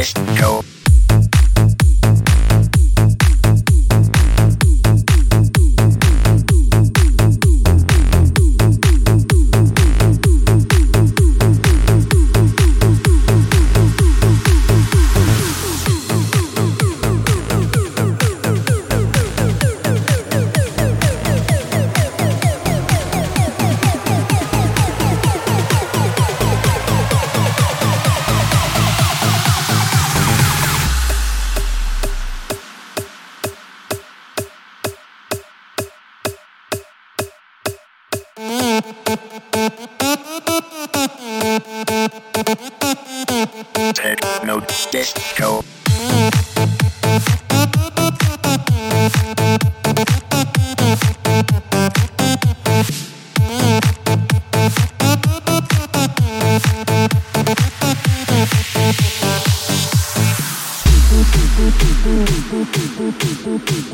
show. Techno disco.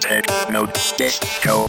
Take note, disco.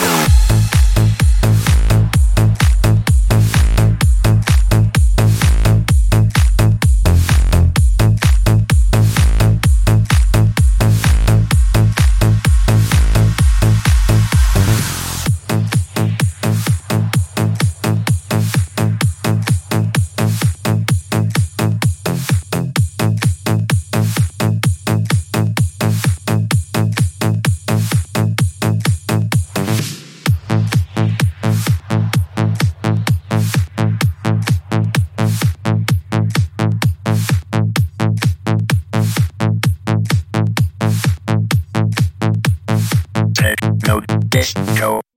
Bye. disco.